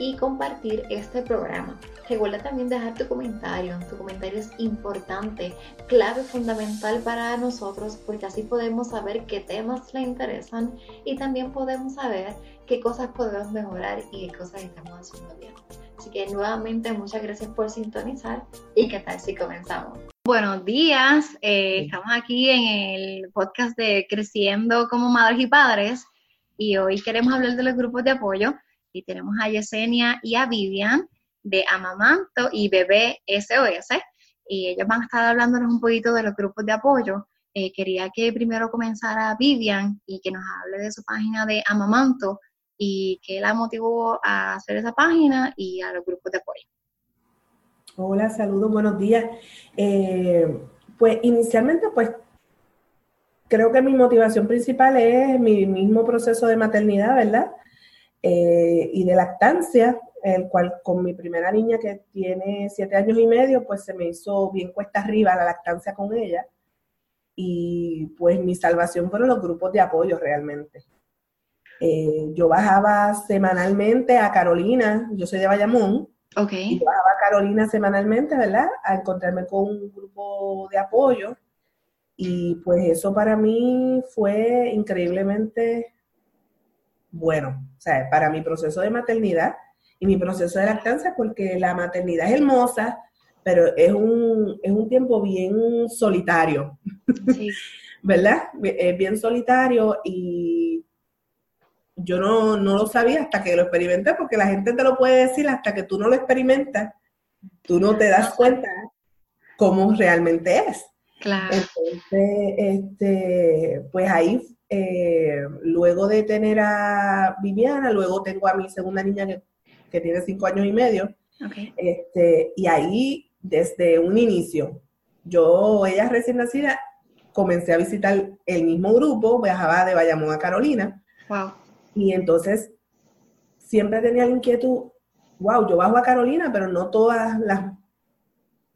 y compartir este programa. Recuerda también dejar tu comentario. Tu comentario es importante, clave, fundamental para nosotros porque así podemos saber qué temas le interesan y también podemos saber qué cosas podemos mejorar y qué cosas estamos haciendo bien. Así que nuevamente muchas gracias por sintonizar y qué tal si comenzamos. Buenos días, eh, estamos aquí en el podcast de Creciendo como Madres y Padres y hoy queremos hablar de los grupos de apoyo y tenemos a Yesenia y a Vivian de Amamanto y Bebé SOS. Y ellos van a estar hablándonos un poquito de los grupos de apoyo. Eh, quería que primero comenzara Vivian y que nos hable de su página de Amamanto y qué la motivó a hacer esa página y a los grupos de apoyo. Hola, saludos, buenos días. Eh, pues inicialmente, pues creo que mi motivación principal es mi mismo proceso de maternidad, ¿verdad? Eh, y de lactancia, el cual con mi primera niña que tiene siete años y medio, pues se me hizo bien cuesta arriba la lactancia con ella. Y pues mi salvación fueron los grupos de apoyo realmente. Eh, yo bajaba semanalmente a Carolina, yo soy de Bayamón, okay. y bajaba a Carolina semanalmente, ¿verdad? A encontrarme con un grupo de apoyo. Y pues eso para mí fue increíblemente bueno, o sea, para mi proceso de maternidad y mi proceso de lactancia, porque la maternidad es hermosa, pero es un, es un tiempo bien solitario, ¿verdad? Es bien solitario y yo no, no lo sabía hasta que lo experimenté, porque la gente te lo puede decir hasta que tú no lo experimentas, tú no te das cuenta cómo realmente es. Claro. Entonces, este, pues ahí eh, luego de tener a Viviana, luego tengo a mi segunda niña que, tiene cinco años y medio. Este, y ahí, desde un inicio, yo, ella recién nacida, comencé a visitar el mismo grupo, viajaba de Bayamón a Carolina. Wow. Y entonces siempre tenía la inquietud, wow, yo bajo a Carolina, pero no todas las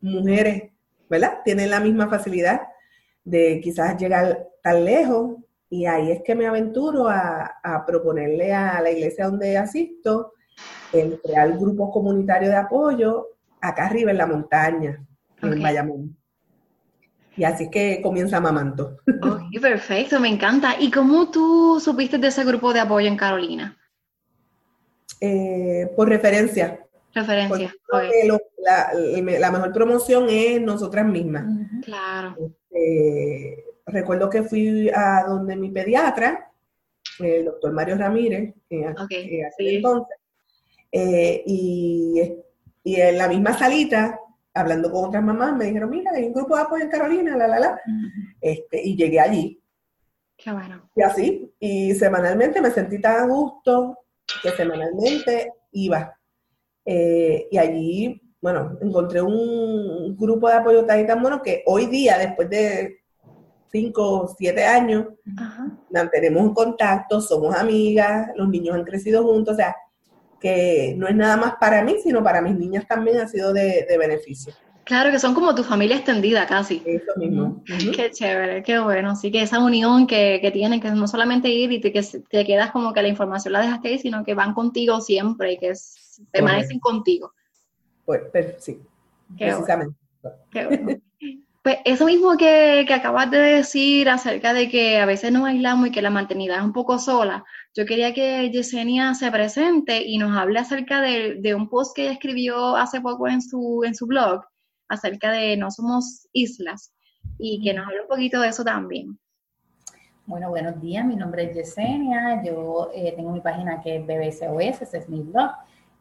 mujeres, ¿verdad? Tienen la misma facilidad de quizás llegar tan lejos y ahí es que me aventuro a, proponerle a la iglesia donde asisto el crear grupos comunitarios de apoyo acá arriba en la montaña, en Bayamón. Y así es que comienza Mamanto. Ok, perfecto, me encanta. ¿Y cómo tú supiste de ese grupo de apoyo en Carolina? Eh, por referencia. Referencia. la, mejor promoción es nosotras mismas. Claro. Este, recuerdo que fui a donde mi pediatra, el doctor Mario Ramírez, eh, entonces, eh, y, en la misma salita, hablando con otras mamás, me dijeron, mira, hay un grupo de apoyo en Carolina, la, la, la, este, y llegué allí. Qué bueno. Y así, y semanalmente me sentí tan a gusto que semanalmente iba. Eh, y allí, bueno, encontré un grupo de apoyo tan, tan bueno que hoy día, después de cinco, siete años, mantenemos un contacto, somos amigas, los niños han crecido juntos, o sea, que no es nada más para mí, sino para mis niñas también ha sido de, beneficio. Claro, que son como tu familia extendida casi. Eso mismo. Qué chévere, qué bueno. Así que esa unión que, que tienen, que no solamente ir y te, que te quedas como que la información la dejaste ahí, sino que van contigo siempre y que permanecen contigo. Pues, sí, precisamente. Qué bueno. Pues eso mismo que, acabas de decir acerca de que a veces nos aislamos y que la maternidad es un poco sola, yo quería que Yesenia se presente y nos hable acerca de, un post que ella escribió hace poco en su, en su blog acerca de No Somos Islas y que nos hable un poquito de eso también. Bueno, buenos días, mi nombre es Yesenia, yo eh, tengo mi página que es BBCOS, ese es mi blog.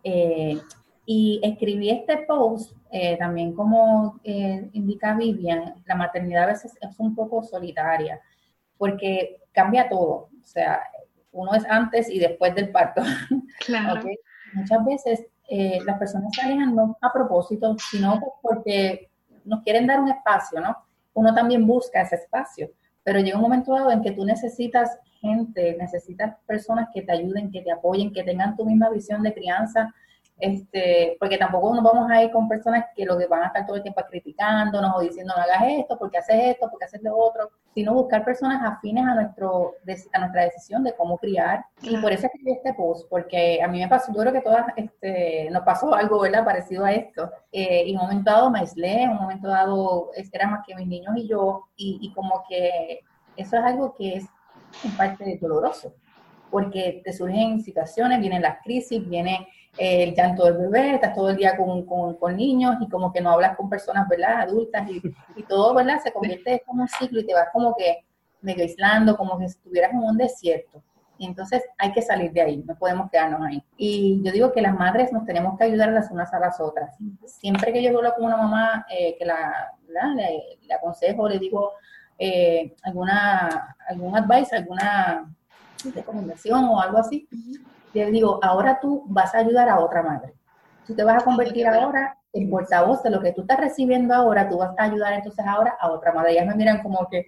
Eh, y escribí este post eh, también como eh, indica Vivian, la maternidad a veces es un poco solitaria porque cambia todo. O sea, uno es antes y después del parto. Claro. Muchas veces eh, las personas se alejan no a propósito, sino porque nos quieren dar un espacio, ¿no? Uno también busca ese espacio, pero llega un momento dado en que tú necesitas gente, necesitas personas que te ayuden, que te apoyen, que tengan tu misma visión de crianza este, porque tampoco nos vamos a ir con personas que lo que van a estar todo el tiempo criticándonos o diciendo no hagas esto, porque haces esto, porque haces lo otro, sino buscar personas afines a nuestro a nuestra decisión de cómo criar. Y por eso escribí este post, porque a mí me pasó, yo creo que todas este, nos pasó algo, ¿verdad? Parecido a esto. Eh, y en un momento dado me aislé, en un momento dado era más que mis niños y yo, y, y como que eso es algo que es en parte doloroso, porque te surgen situaciones, vienen las crisis, viene el llanto del bebé, estás todo el día con, con, niños y como que no hablas con personas, ¿verdad? Adultas y, todo, ¿verdad? Se convierte en un ciclo y te vas como que medio aislando, como que estuvieras en un desierto. Entonces hay que salir de ahí, no podemos quedarnos ahí. Y yo digo que las madres nos tenemos que ayudar las unas a las otras. Siempre que yo hablo con una mamá eh, que la, Le, le, aconsejo, le digo eh, alguna, algún advice, alguna recomendación o algo así, le digo, ahora tú vas a ayudar a otra madre. Tú te vas a convertir ahora en portavoz de lo que tú estás recibiendo ahora, tú vas a ayudar entonces ahora a otra madre. Ellas me miran como que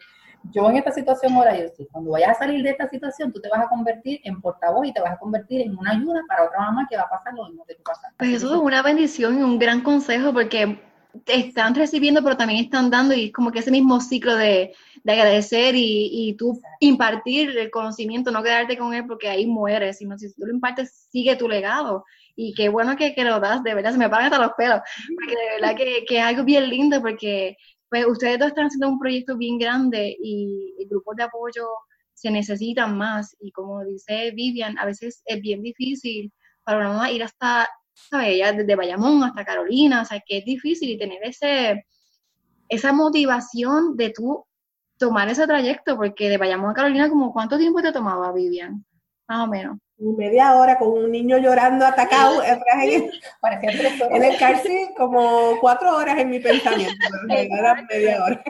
yo en esta situación ahora, yo sí, cuando vayas a salir de esta situación, tú te vas a convertir en portavoz y te vas a convertir en una ayuda para otra mamá que va a pasar lo mismo que tú pasas. Pues eso es una bendición y un gran consejo porque están recibiendo, pero también están dando y es como que ese mismo ciclo de, de agradecer y, y, tú impartir el conocimiento, no quedarte con él porque ahí mueres, sino si tú lo impartes, sigue tu legado. Y qué bueno que, que lo das, de verdad, se me pagan hasta los pelos, porque de verdad que, que es algo bien lindo, porque pues ustedes dos están haciendo un proyecto bien grande y, y grupos de apoyo se necesitan más. Y como dice Vivian, a veces es bien difícil para una mamá ir hasta ¿sabes? Ya desde Bayamón hasta Carolina, o sea, que es difícil tener ese, esa motivación de tú tomar ese trayecto, porque de Bayamón a Carolina, como ¿cuánto tiempo te tomaba, Vivian? Más o menos media hora con un niño llorando atacado en, el cárcel como cuatro horas en mi pensamiento, era media hora.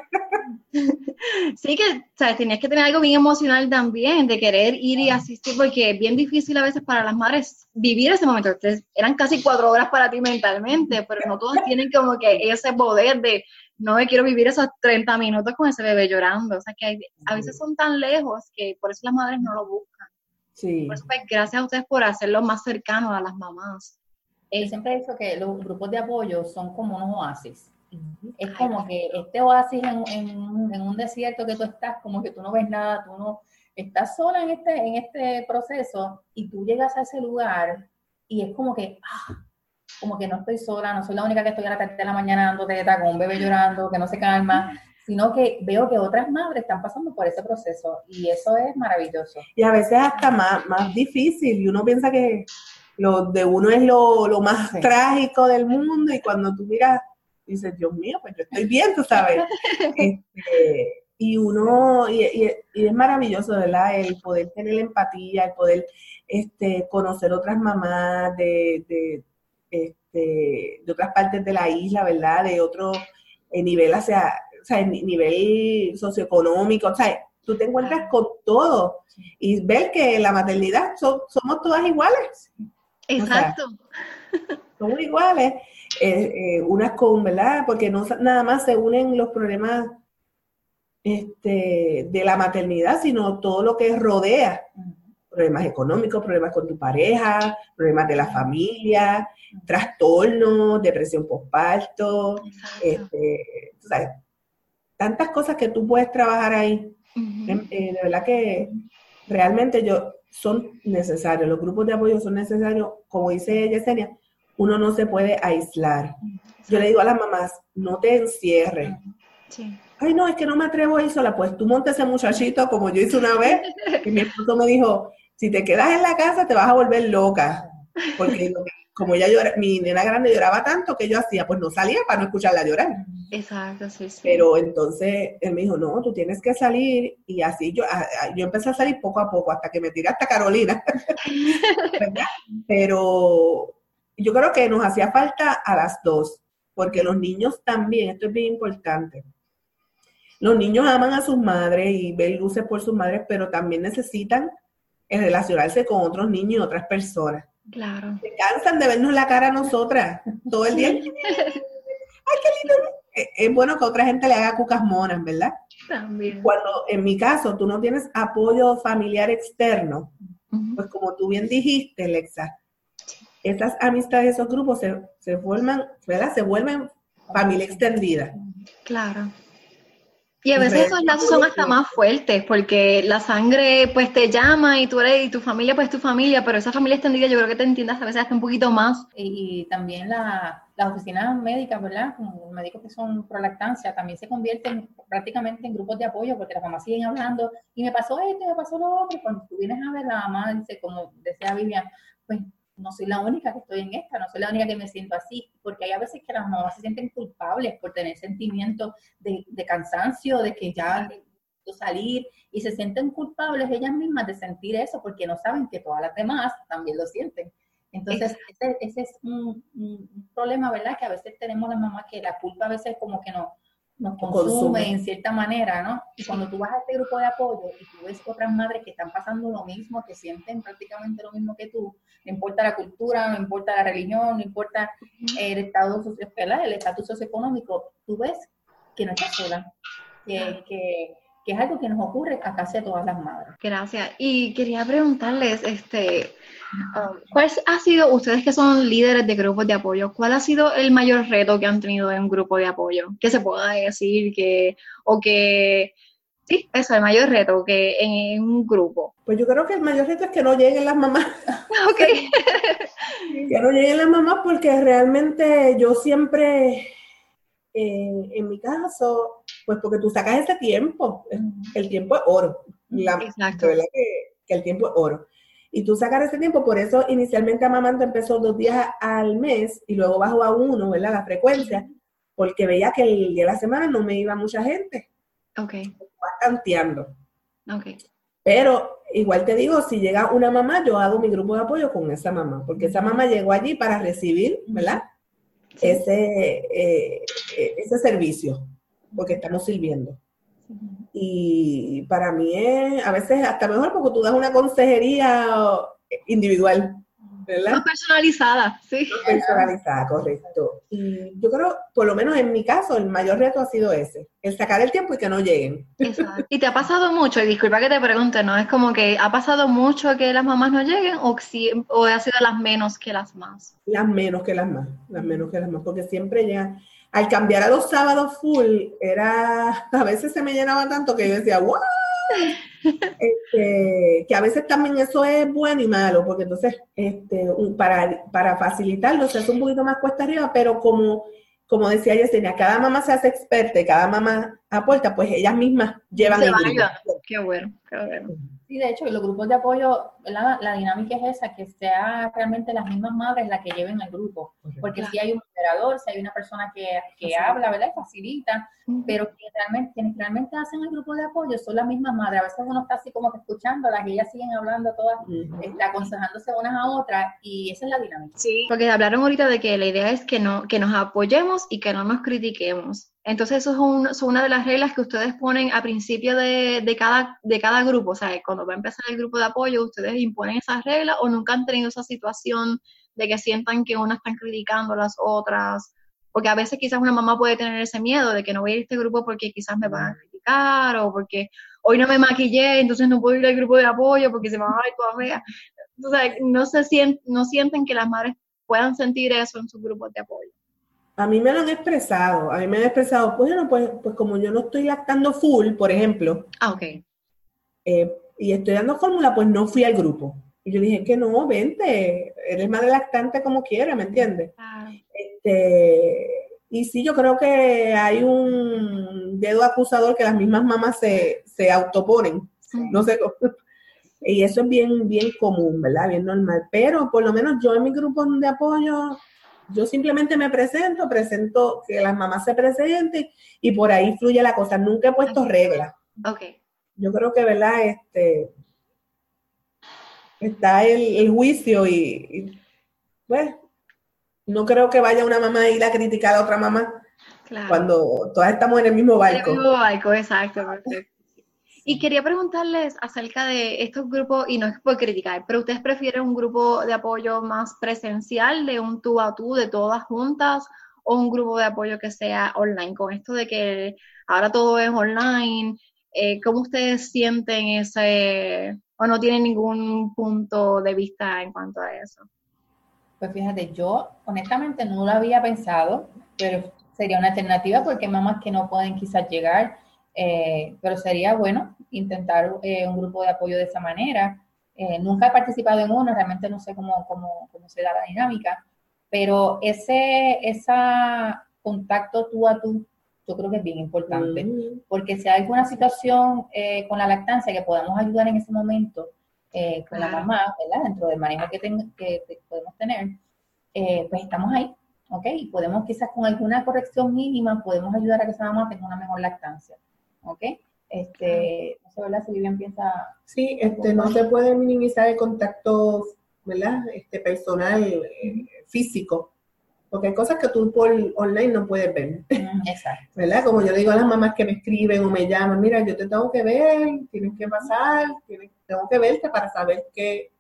Sí que, ¿sabes? Tenías que tener algo bien emocional también, de querer ir y asistir, porque es bien difícil a veces para las madres vivir ese momento. Entonces, eran casi cuatro horas para ti mentalmente, pero no todos tienen como que ese poder de, no me quiero vivir esos 30 minutos con ese bebé llorando. O sea, que a veces son tan lejos que por eso las madres no lo buscan. Sí. Por eso, pues, gracias a ustedes por hacerlo más cercano a las mamás. Yo siempre he dicho que los grupos de apoyo son como unos oasis. Es como que este oasis en, en, un desierto que tú estás, como que tú no ves nada, tú no estás sola en este, en este proceso y tú llegas a ese lugar y es como que, ah, como que no estoy sola, no soy la única que estoy a la tarde de la mañana dando teta con un bebé llorando, que no se calma, sino que veo que otras madres están pasando por ese proceso y eso es maravilloso. Y a veces hasta más, más difícil y uno piensa que lo de uno es lo, lo más trágico del mundo y cuando tú miras, dices, Dios mío, pues yo estoy bien, tú sabes. Este, y uno, y, y, es maravilloso, ¿verdad? El poder tener empatía, el poder este, conocer otras mamás de, de, este, de otras partes de la isla, ¿verdad? De otro eh, nivel hacia, o sea, nivel socioeconómico, o sea, tú te encuentras con todo y ver que la maternidad somos todas iguales. Exacto. somos iguales, eh, eh, unas con, ¿verdad? Porque no nada más se unen los problemas este, de la maternidad, sino todo lo que rodea. Problemas económicos, problemas con tu pareja, problemas de la familia, trastornos, depresión postparto, este, tantas cosas que tú puedes trabajar ahí. Em, eh, de verdad que realmente yo, son necesarios, los grupos de apoyo son necesarios, como dice Yesenia, uno no se puede aislar. Yo le digo a las mamás, no te encierres. Ay, no, es que no me atrevo a ir sola. Pues tú montes ese muchachito como yo hice una vez, y mi esposo me dijo, si te quedas en la casa te vas a volver loca. Porque como ella llora, mi nena grande lloraba tanto que yo hacía, pues no salía para no escucharla llorar. Exacto, sí, sí. Pero entonces él me dijo, no, tú tienes que salir y así yo, yo empecé a salir poco a poco hasta que me tiré hasta Carolina. Pero yo creo que nos hacía falta a las dos, porque los niños también, esto es bien importante. Los niños aman a sus madres y ven luces por sus madres, pero también necesitan relacionarse con otros niños y otras personas. Claro. Se cansan de vernos la cara a nosotras todo el día. Ay, qué lindo. Es bueno que otra gente le haga cucas monas, ¿verdad? También. Cuando en mi caso tú no tienes apoyo familiar externo, pues como tú bien dijiste, Lexa, esas amistades, esos grupos se, se forman, ¿verdad? Se vuelven familia extendida. Claro. Y a veces esos lazos son hasta más fuertes, porque la sangre pues te llama y tú eres, y tu familia pues tu familia, pero esa familia extendida yo creo que te entiendas a veces hasta un poquito más. Y, también la, las oficinas médicas, ¿verdad? Como médicos que son pro lactancia, también se convierten prácticamente en grupos de apoyo, porque las mamás siguen hablando, y me pasó esto, y me pasó lo otro, y cuando tú vienes a ver la mamá, dice, como decía Vivian, pues no soy la única que estoy en esta, no soy la única que me siento así, porque hay a veces que las mamás se sienten culpables por tener sentimientos de, cansancio, de que ya de salir, y se sienten culpables ellas mismas de sentir eso, porque no saben que todas las demás también lo sienten. Entonces, ese, ese es un, un, problema, ¿verdad? Que a veces tenemos las mamás que la culpa a veces como que no, nos consume, en cierta manera, ¿no? Y cuando tú vas a este grupo de apoyo y tú ves otras madres que están pasando lo mismo, que sienten prácticamente lo mismo que tú, no importa la cultura, no importa la religión, no importa el estado el estatus socioeconómico, tú ves que no estás sola, que, que, que, es algo que nos ocurre a casi a todas las madres. Gracias. Y quería preguntarles, este, Um, ¿Cuál ha sido, ustedes que son líderes de grupos de apoyo, cuál ha sido el mayor reto que han tenido en un grupo de apoyo? Que se pueda decir que, o que, sí, eso, el mayor reto que en, un grupo. Pues yo creo que el mayor reto es que no lleguen las mamás. ok. que no lleguen las mamás porque realmente yo siempre, eh, en mi caso, pues porque tú sacas ese tiempo, el tiempo es oro. Exacto. verdad que el tiempo es oro y tú sacar ese tiempo, por eso inicialmente Amamanto empezó dos días al mes y luego bajó a uno, ¿verdad? La frecuencia, porque veía que el día de la semana no me iba mucha gente. Ok. Tanteando. Ok. Pero igual te digo, si llega una mamá, yo hago mi grupo de apoyo con esa mamá, porque esa mamá llegó allí para recibir, ¿verdad? Ese, eh, ese servicio, porque estamos sirviendo. Y para mí es a veces hasta mejor porque tú das una consejería individual, ¿verdad? Más personalizada, sí. personalizada, correcto. Y yo creo, por lo menos en mi caso, el mayor reto ha sido ese, el sacar el tiempo y que no lleguen. Exacto. ¿Y te ha pasado mucho? Y disculpa que te pregunte, ¿no? Es como que ha pasado mucho que las mamás no lleguen o, si, o ha sido las menos que las más? Las menos que las más, las menos que las más, porque siempre llegan al cambiar a los sábados full, era, a veces se me llenaba tanto que yo decía, ¡wow! Este, que a veces también eso es bueno y malo, porque entonces este, para, para facilitarlo se hace un poquito más cuesta arriba, pero como, como decía Yesenia, cada mamá se hace experta y cada mamá aporta, pues ellas mismas llevan el Qué bueno, qué bueno. Sí, de hecho, los grupos de apoyo, la, la, dinámica es esa, que sea realmente las mismas madres las que lleven el grupo. Porque si hay un moderador, si hay una persona que, que habla, ¿verdad? Y facilita, pero quienes realmente, quienes realmente hacen el grupo de apoyo son las mismas madres. A veces uno está así como que escuchándolas y ellas siguen hablando todas, este, aconsejándose unas a otras, y esa es la dinámica. Sí, porque hablaron ahorita de que la idea es que, no, que nos apoyemos y que no nos critiquemos. Entonces, eso es, una de las reglas que ustedes ponen a principio de, cada, de cada grupo. O sea, cuando va a empezar el grupo de apoyo, ustedes imponen esas reglas o nunca han tenido esa situación de que sientan que unas están criticando a las otras. Porque a veces quizás una mamá puede tener ese miedo de que no voy a ir a este grupo porque quizás me van a criticar o porque, hoy no me maquillé, entonces no puedo ir al grupo de apoyo porque se me va a ver toda fea. Entonces, no, se sienten, no sienten que las madres puedan sentir eso en sus grupos de apoyo. A mí me lo han expresado, a mí me han expresado, pues, bueno, pues, pues como yo no estoy lactando full, por ejemplo, Ah, ok. eh, y estoy dando fórmula, pues no fui al grupo. Y yo dije que no, vente, eres madre lactante como quiera, ¿me entiendes? Este, y sí, yo creo que hay un dedo acusador que las mismas mamás se, se autoponen, no sé cómo. Y eso es bien, bien común, ¿verdad? Bien normal. Pero por lo menos yo en mi grupo de apoyo, yo simplemente me presento, presento que las mamás se presenten y por ahí fluye la cosa. Nunca he puesto reglas. Ok. Yo creo que, ¿verdad? Este, está el, el juicio y, y, pues, no creo que vaya una mamá a ir a criticar a otra mamá Claro. cuando todas estamos en el mismo barco. El mismo barco, exacto, perfecto. Y quería preguntarles acerca de estos grupos, y no es por criticar, pero ¿ustedes prefieren un grupo de apoyo más presencial, de un tú a tú, de todas juntas, o un grupo de apoyo que sea online? Con esto de que ahora todo es online, eh, ¿cómo ustedes sienten ese, o no tienen ningún punto de vista en cuanto a eso? Pues fíjate, yo honestamente no lo había pensado, pero sería una alternativa porque mamás que no pueden quizás llegar, eh, pero sería bueno intentar eh, un grupo de apoyo de esa manera. Eh, nunca he participado en uno, realmente no sé cómo, cómo, cómo se da la dinámica, pero ese esa contacto tú a tú, yo creo que es bien importante, Mm. porque si hay alguna situación eh, con la lactancia que podamos ayudar en ese momento eh, con la mamá, ¿verdad? Dentro del manejo que, ten- que podemos tener, pues estamos ahí, ¿ok? Y podemos quizás con alguna corrección mínima, podemos ayudar a que esa mamá tenga una mejor lactancia, ¿ok? Este, no sé, ¿verdad? Si piensa, Sí, este, no se puede minimizar el contacto, ¿verdad? Este, personal, eh, físico, porque hay cosas que tú por online no puedes ver, exacto, ¿verdad? Como yo le digo a las mamás que me escriben o me llaman, mira, yo te tengo que ver, tienes que pasar, tienes- tengo que verte para saber qué,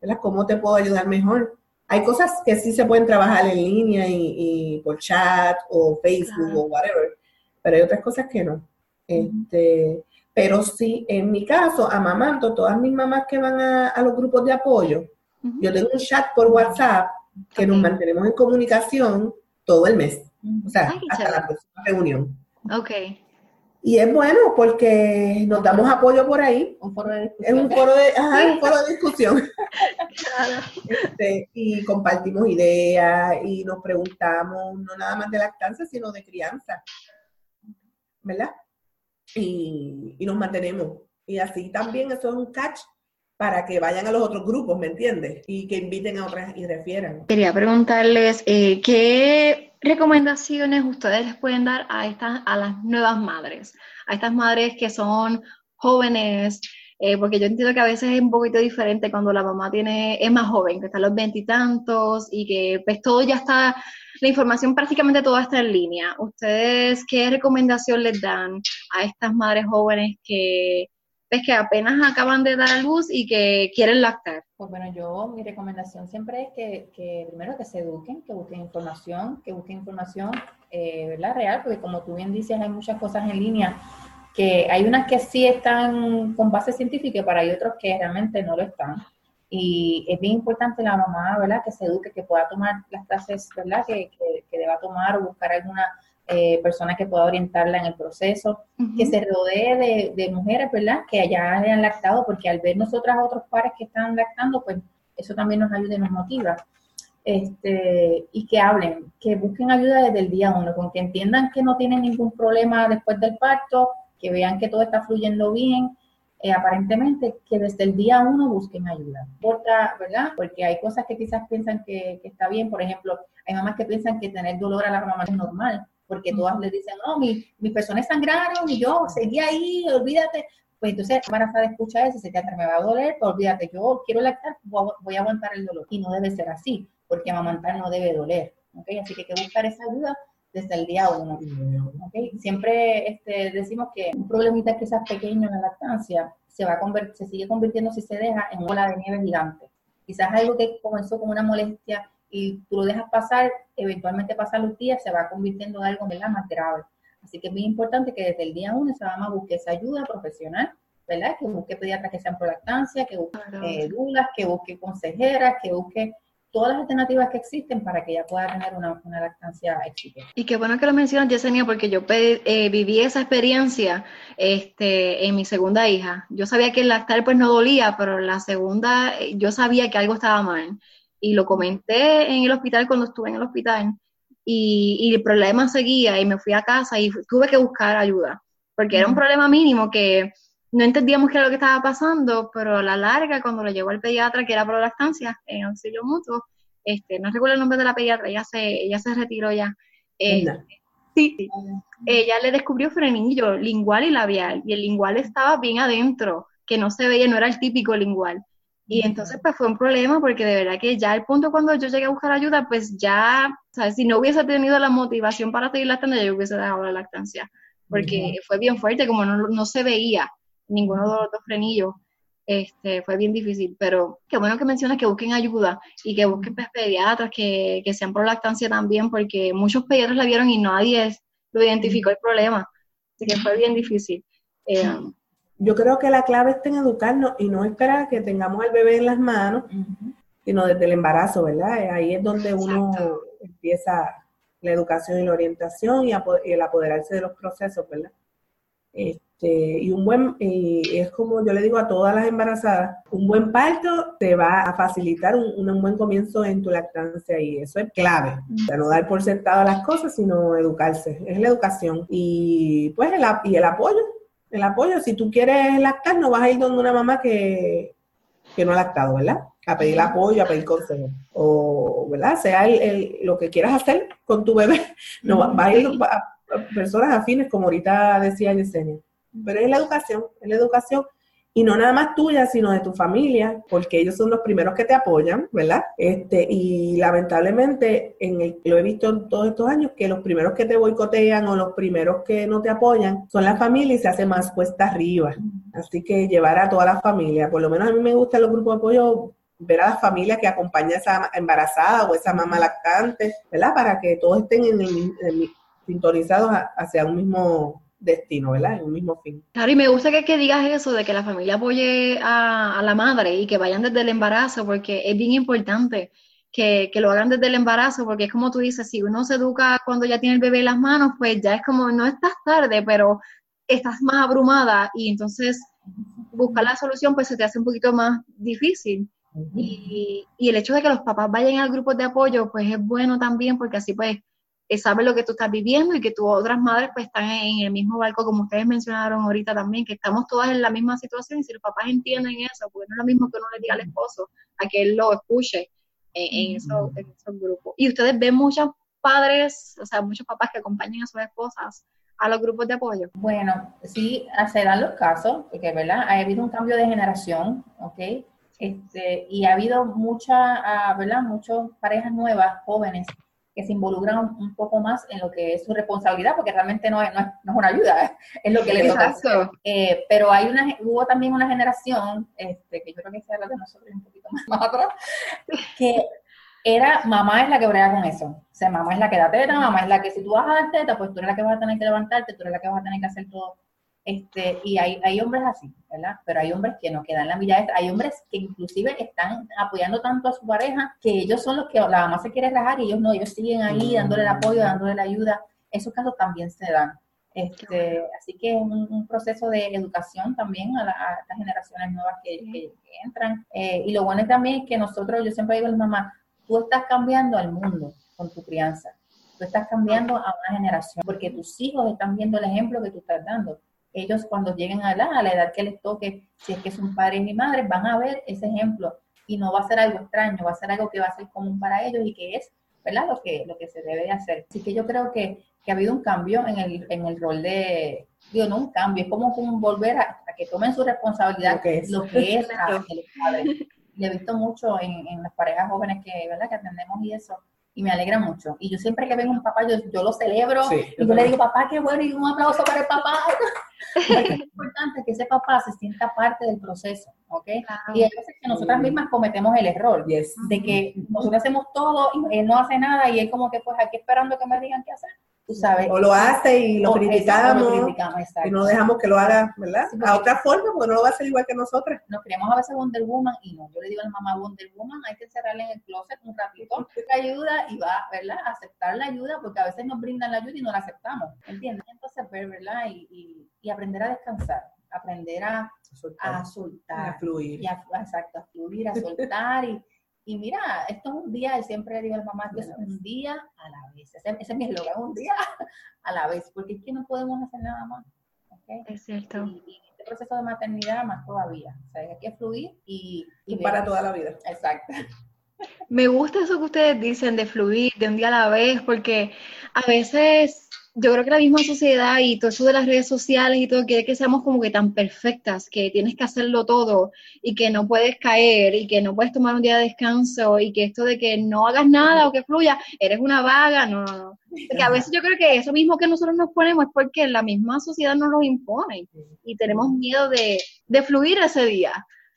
¿verdad? cómo te puedo ayudar mejor. Hay cosas que sí se pueden trabajar en línea y, y por chat o Facebook Claro. o whatever, pero hay otras cosas que no. Este, pero sí, en mi caso, amamanto, todas mis mamás que van a, a los grupos de apoyo, yo tengo un chat por WhatsApp que nos mantenemos en comunicación todo el mes, o sea, Ay, hasta chévere. la próxima reunión. Ok. Y es bueno porque nos damos apoyo por ahí. un foro de Es discusión. un foro de, ajá, un foro de discusión. Claro. Este, y compartimos ideas y nos preguntamos no nada más de lactancia, sino de crianza. ¿Verdad? Y, nos mantenemos. Y así también eso es un catch para que vayan a los otros grupos, ¿me entiendes? Y que inviten a otras y refieran. Quería preguntarles eh, qué recomendaciones ustedes les pueden dar a estas, a las nuevas madres, a estas madres que son jóvenes, eh, porque yo entiendo que a veces es un poquito diferente cuando la mamá tiene, es más joven, que está a los veintitantos y, que pues todo ya está, la información prácticamente toda está en línea. ¿Ustedes qué recomendación les dan a estas madres jóvenes que, pues, que apenas acaban de dar a luz y que quieren lactar? Pues bueno, yo mi recomendación siempre es que, primero que se eduquen, que busquen información, que busquen información, eh. Real, porque como tú bien dices, hay muchas cosas en línea que hay unas que sí están con base científica, pero hay otros que realmente no lo están. Y es bien importante la mamá, ¿verdad? Que se eduque, que pueda tomar las clases, ¿verdad? Que, que, que deba tomar o buscar alguna eh, persona que pueda orientarla en el proceso que se rodee de, de mujeres, ¿verdad? Que allá hayan lactado, porque al ver nosotras otros pares que están lactando, pues eso también nos ayuda y nos motiva. Este, y que hablen, que busquen ayuda desde el día uno, con que entiendan que no tienen ningún problema después del parto, que vean que todo está fluyendo bien, eh, aparentemente que desde el día uno busquen ayuda. Importa, ¿verdad? Porque hay cosas que quizás piensan que, que está bien, por ejemplo, hay mamás que piensan que tener dolor a la mamá es normal, porque todas les dicen, no, mi, mis personas sangraron y yo seguí ahí, olvídate. Pues entonces, embarazada escucha eso, se te me va a doler, pues olvídate, yo quiero lactar, voy a, aguantar el dolor. Y no debe ser así, porque amamantar no debe doler. ¿ok? Así que hay que buscar esa ayuda desde el día uno. ¿ok? Siempre este, decimos que un problemita que sea pequeño en la lactancia se, va a se sigue convirtiendo, si se deja, en una bola de nieve gigante. Quizás algo que comenzó como una molestia y tú lo dejas pasar, eventualmente pasan los días, se va convirtiendo en algo ¿verdad? más grave. Así que es muy importante que desde el día uno esa mamá busque esa ayuda profesional ¿verdad? Que busque pediatras que sean pro lactancia, que busque eh, dulas, que busque consejeras, que busque todas las alternativas que existen para que ella pueda tener una, lactancia exitosa. Y qué bueno que lo mencionas, Yesenia, porque yo eh, viví esa experiencia este, en mi segunda hija. Yo sabía que el lactar pues no dolía, pero la segunda eh, yo sabía que algo estaba mal. Y lo comenté en el hospital cuando estuve en el hospital. Y, y el problema seguía y me fui a casa y tuve que buscar ayuda, porque era un problema mínimo que no entendíamos qué era lo que estaba pasando, pero a la larga, cuando lo llevó al pediatra, que era por lactancia, en auxilio mutuo, este, no recuerdo el nombre de la pediatra, ella se, ella se retiró ya. Este, sí, ella le descubrió frenillo lingual y labial, y el lingual estaba bien adentro, que no se veía, no era el típico lingual. Y entonces pues fue un problema porque de verdad que ya el punto cuando yo llegué a buscar ayuda, pues ya, ¿sabes? Si no hubiese tenido la motivación para seguir lactando, yo hubiese dejado la lactancia, porque fue bien fuerte, como no, no se veía ninguno de los dos frenillos. Este, fue bien difícil, pero qué bueno que mencionas que busquen ayuda y que busquen pediatras que, que sean por lactancia también, porque muchos pediatras la vieron y nadie lo identificó el problema. Así que fue bien difícil. Eh, Yo creo que la clave está en educarnos y no esperar que tengamos al bebé en las manos, sino desde el embarazo, ¿verdad? Ahí es donde uno empieza la educación y la orientación y, el apoderarse de los procesos, ¿verdad? Este, y un buen, y es como yo le digo a todas las embarazadas, un buen parto te va a facilitar un, un buen comienzo en tu lactancia y eso es clave. O no dar por sentado las cosas, sino educarse. Es la educación. Y pues el, y apoyo. El apoyo, si tú quieres lactar, no vas a ir donde una mamá que, que no ha lactado, ¿verdad? A pedir apoyo, a pedir consejo. O, ¿verdad? Sea el, lo que quieras hacer con tu bebé. No, vas a ir a personas afines, como ahorita decía Yesenia pero es la educación, es la educación y no nada más tuya, sino de tu familia, porque ellos son los primeros que te apoyan, ¿verdad? Este, y lamentablemente, en el, lo he visto en todos estos años, que los primeros que te boicotean o los primeros que no te apoyan son la familia y se hace más cuesta arriba. Así que llevar a toda la familia, por lo menos a mí me gustan los grupos de apoyo, ver a la familia que acompaña a esa embarazada o esa mamá lactante, ¿verdad? Para que todos estén en sintonizados hacia un mismo destino, ¿verdad? En un mismo fin. Claro, y me gusta que, que digas eso, de que la familia apoye a, la madre y que vayan desde el embarazo, porque es bien importante que, que, lo hagan desde el embarazo, porque es como tú dices, si uno se educa cuando ya tiene el bebé en las manos, pues ya es como, no estás tarde, pero estás más abrumada y entonces buscar la solución pues se te hace un poquito más difícil. y, y el hecho de que los papás vayan al grupo de apoyo, pues es bueno también, porque así pues eh, sabe lo que tú estás viviendo y que tus otras madres pues están en el mismo barco, como ustedes mencionaron ahorita también, que estamos todas en la misma situación y si los papás entienden eso, porque no es lo mismo que uno le diga al esposo a que él lo escuche en, esos, grupos. Y ustedes ven muchos padres, o sea, muchos papás que acompañan a sus esposas a los grupos de apoyo. Bueno, sí, se dan los casos, porque, ¿verdad? Ha habido un cambio de generación, ¿ok? Este, y ha habido mucha, ah, ¿verdad? Muchas parejas nuevas, jóvenes, que se involucran un, poco más en lo que es su responsabilidad, porque realmente no es, no es, una ayuda, es lo que le toca. Eh, pero hay una, hubo también una generación, este, que yo creo que se habla de nosotros un poquito más, atrás, que era mamá es la que brega con eso. O sea, mamá es la que da teta, mamá es la que si tú vas a dar teta, pues tú eres la que vas a tener que levantarte, tú eres la que vas a tener que hacer todo este, y hay, hay hombres así, ¿verdad? Pero hay hombres que no quedan la milla Hay hombres que inclusive están apoyando tanto a su pareja que ellos son los que la mamá se quiere rajar y ellos no, ellos siguen ahí mm. dándole el apoyo, dándole la ayuda. Esos casos también se dan. Este, así que es un, proceso de educación también a, las generaciones nuevas que, entran. Eh, y lo bueno es también que nosotros, yo siempre digo a la mamá, tú estás cambiando al mundo con tu crianza. Tú estás cambiando a una generación porque tus hijos están viendo el ejemplo que tú estás dando ellos cuando lleguen a la, a la edad que les toque, si es que son padres y madres, van a ver ese ejemplo y no va a ser algo extraño, va a ser algo que va a ser común para ellos y que es, ¿verdad? Lo que, lo que se debe de hacer. Así que yo creo que, que ha habido un cambio en el, en el rol de, digo, no un cambio, es como, volver a, que tomen su responsabilidad, lo que es, lo que es el padre. Le he visto mucho en, en las parejas jóvenes que, ¿verdad? que atendemos y eso, y me alegra mucho. Y yo siempre que vengo un papá, yo, yo lo celebro y yo le digo, papá, qué bueno, y un aplauso para el papá. es importante que ese papá se sienta parte del proceso, ¿ok? Y hay veces que nosotras mismas cometemos el error de que nosotros hacemos todo y él no hace nada y él como que pues aquí esperando que me digan qué hacer. Tú sabes. O lo hace y lo criticamos, lo criticamos, y no dejamos que lo haga, ¿verdad? Sí, A otra forma, porque no lo va a hacer igual que nosotras. Nos creemos a veces Wonder Woman y no. Yo le digo a la mamá Wonder Woman, hay que encerrarla en el closet un ratito, ayuda y va, ¿verdad? A aceptar la ayuda porque a veces nos brindan la ayuda y no la aceptamos, ¿entiendes? Entonces ver, ¿verdad? Y, y, y aprender a descansar, aprender a, a soltar. a fluir. y a, exacto, a fluir, a soltar y, y mira, esto es un día, y siempre le digo a la mamá que es un día a la vez, ese, ese es mi eslogan, un día a la vez, porque es que no podemos hacer nada más, ¿ok? Es cierto. Y, y en este proceso de maternidad más todavía, o sea, hay que fluir y, y Y para toda la vida. Exacto. Me gusta eso que ustedes dicen de fluir, de un día a la vez, porque a veces yo creo que la misma sociedad y todo eso de las redes sociales y todo quiere que seamos como que tan perfectas, que tienes que hacerlo todo y que no puedes caer y que no puedes tomar un día de descanso y que esto de que no hagas nada o que fluya, eres una vaga, no, no, no. Porque a veces yo creo que eso mismo que nosotros nos ponemos es porque la misma sociedad nos lo impone y tenemos miedo de, de fluir ese día,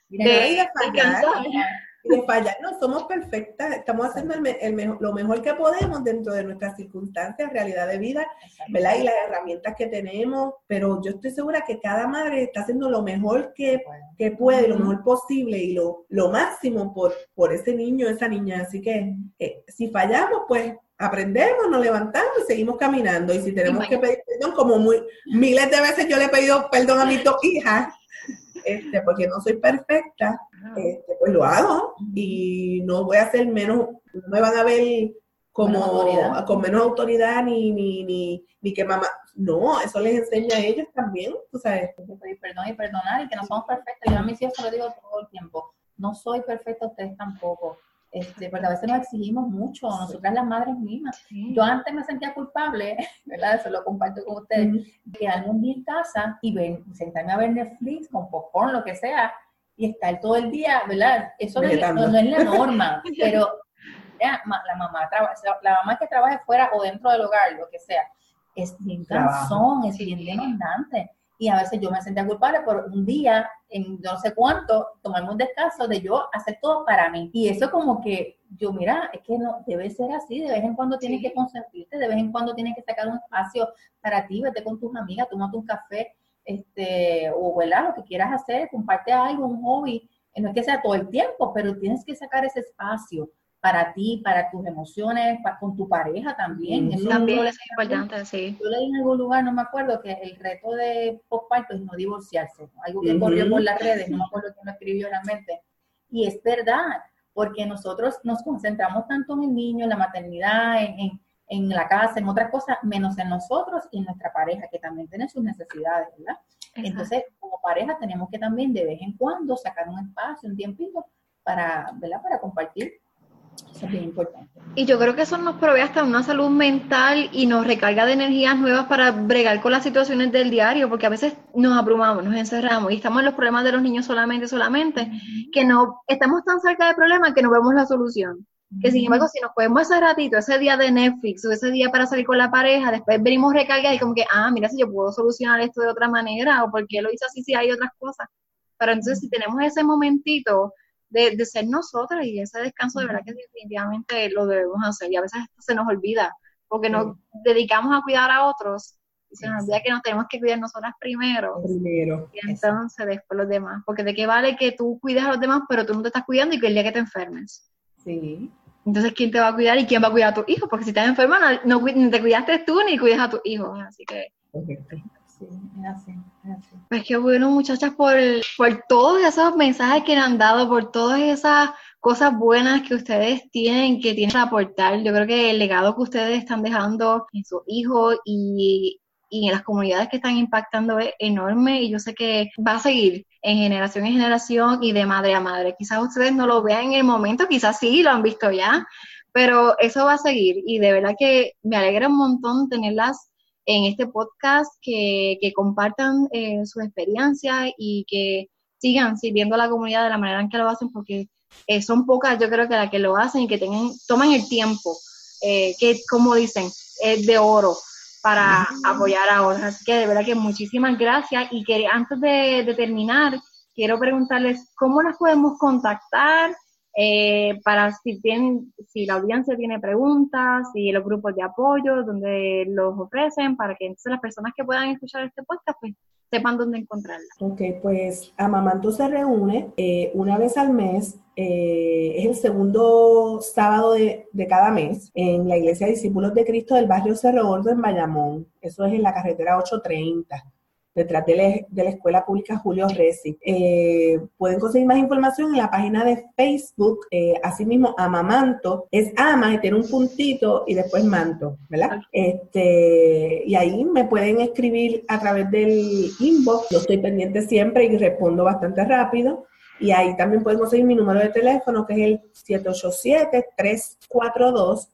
Mira, de de descansar. De fallar, no somos perfectas, estamos haciendo el el lo mejor que podemos dentro de nuestras circunstancias, realidad de vida. ¿verdad? Y las herramientas que tenemos, pero yo estoy segura que cada madre está haciendo lo mejor que, que puede, lo mejor posible y lo, lo máximo por, por ese niño, esa niña. Así que eh, si fallamos, pues aprendemos, nos levantamos y seguimos caminando. Y si tenemos que pedir perdón, como muy, miles de veces yo le he pedido perdón a mis dos hijas, este, porque no soy perfecta, este, pues lo hago y no voy a ser menos, no me van a ver como Menos con menos autoridad ni, ni, ni, ni que mamá, no, eso les enseña a ellos también, tú sabes. Pedir perdón y perdonar y que no somos perfectos. Yo a mis hijos se lo digo todo el tiempo. No soy perfecta, ustedes tampoco. Este, porque a veces nos exigimos mucho, nosotras las madres mismas. Yo antes me sentía culpable, ¿verdad? Eso lo comparto con ustedes, de quedarme un día en casa y ver, sentarme a ver Netflix con popcorn, lo que sea, y estar todo el día, ¿verdad? Eso no es, Vegetando. no- no es la norma, pero ya, la mamá traba- la mamá que trabaje fuera o dentro del hogar, lo que sea, es bien cansón, es bien demandante. Y a veces yo me sentía culpable por un día, en no sé cuánto, tomarme un descanso de yo hacer todo para mí. Y eso como que yo, mira, es que no debe ser así, de vez en cuando tienes Sí. que consentirte, de vez en cuando tienes que sacar un espacio para ti, vete con tus amigas, tómate un café, este, o ¿verdad? lo que quieras hacer, comparte algo, un hobby. Eh, No es que sea todo el tiempo, pero tienes que sacar ese espacio para ti, para tus emociones, con tu pareja también. Eso También es importante, sí. yo leí en algún lugar, no me acuerdo, que el reto de postparto es no divorciarse. Algo que corrió por las redes, no me acuerdo quién lo escribió realmente. Y es verdad, porque nosotros nos concentramos tanto en el niño, en la maternidad, en, en- en la casa, en otras cosas, menos en nosotros y en nuestra pareja, que también tiene sus necesidades, ¿verdad? Entonces, como pareja tenemos que también de vez en cuando sacar un espacio, un tiempito para, ¿verdad? Para compartir. Eso es bien importante. Y yo creo que eso nos provee hasta una salud mental y nos recarga de energías nuevas para bregar con las situaciones del diario, porque a veces nos abrumamos, nos encerramos y estamos en los problemas de los niños solamente, solamente, que no estamos tan cerca del problema que no vemos la solución. Que sin embargo, si nos podemos ese ratito, ese día de Netflix o ese día para salir con la pareja, después venimos recargados y como que, ah, mira, si yo puedo solucionar esto de otra manera o por qué lo hice así si hay otras cosas. Pero entonces, si tenemos ese momentito de, de ser nosotras y ese descanso, de verdad que definitivamente lo debemos hacer. Y a veces esto se nos olvida porque nos dedicamos a cuidar a otros y se nos olvida que nos tenemos que cuidar nosotras primero. Primero. Y entonces después los demás. Porque de qué vale que tú cuides a los demás, pero tú no te estás cuidando y que el día que te enfermes. Sí. Entonces, ¿quién te va a cuidar y quién va a cuidar a tu hijo? Porque si estás enferma, no, no te cuidaste tú ni cuidas a tus hijos. Así que, Correcto. Pues qué bueno, muchachas, por, por todos esos mensajes que le han dado, por todas esas cosas buenas que ustedes tienen, que tienen que aportar. Yo creo que el legado que ustedes están dejando en sus hijos y en las comunidades que están impactando es enorme y yo sé que va a seguir en generación en generación y de madre a madre. Quizás ustedes no lo vean en el momento, quizás sí, lo han visto ya, pero eso va a seguir y de verdad que me alegra un montón tenerlas en este podcast, que, que compartan eh, sus experiencias y que sigan sirviendo a la comunidad de la manera en que lo hacen, porque eh, son pocas, yo creo que las que lo hacen y que tengan, toman el tiempo, eh, que como dicen, es de oro para apoyar a otras. Así que de verdad que muchísimas gracias. Y que antes de, de terminar, quiero preguntarles cómo las podemos contactar, eh, para si, tienen, si la audiencia tiene preguntas, si los grupos de apoyo, donde los ofrecen, para que entonces las personas que puedan escuchar este podcast, pues sepan dónde encontrarla. Ok, pues Amamanto se reúne eh, una vez al mes, eh, es el segundo sábado de, de, cada mes en la Iglesia Discípulos de Cristo del barrio Cerro Gordo en Bayamón. Eso es en la carretera 830 detrás de la, Escuela Pública Julio Resi. Eh, pueden conseguir más información en la página de Facebook, eh, asimismo Amamanto, es ama y tiene un puntito y después manto, ¿verdad? Este, y ahí me pueden escribir a través del inbox, yo estoy pendiente siempre y respondo bastante rápido. Y ahí también pueden conseguir mi número de teléfono, que es el 787-342.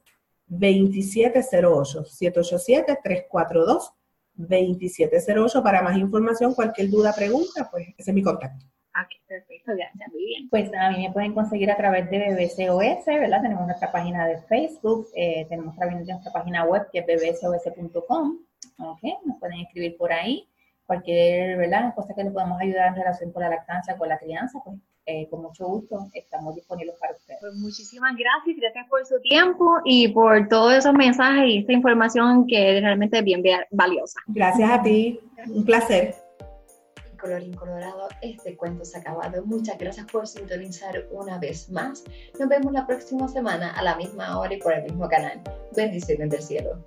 2708 787 342 2708 para más información, cualquier duda, pregunta, pues ese es mi contacto. Aquí, perfecto, gracias, muy bien. Pues a mí me pueden conseguir a través de BBCOS, ¿verdad? Tenemos nuestra página de Facebook, eh, tenemos también nuestra página web que es bbcos.com, ¿ok? Nos pueden escribir por ahí, cualquier, ¿verdad? Cosa que les podamos ayudar en relación con la lactancia, con la crianza, pues eh, con mucho gusto estamos disponibles para ustedes. Pues muchísimas gracias, gracias por su tiempo y por todos esos mensajes y esta información que es realmente bien valiosa. Gracias a ti, un placer. Colorín Colorado, este cuento se ha acabado. Muchas gracias por sintonizar una vez más. Nos vemos la próxima semana a la misma hora y por el mismo canal. Bendiciones del cielo.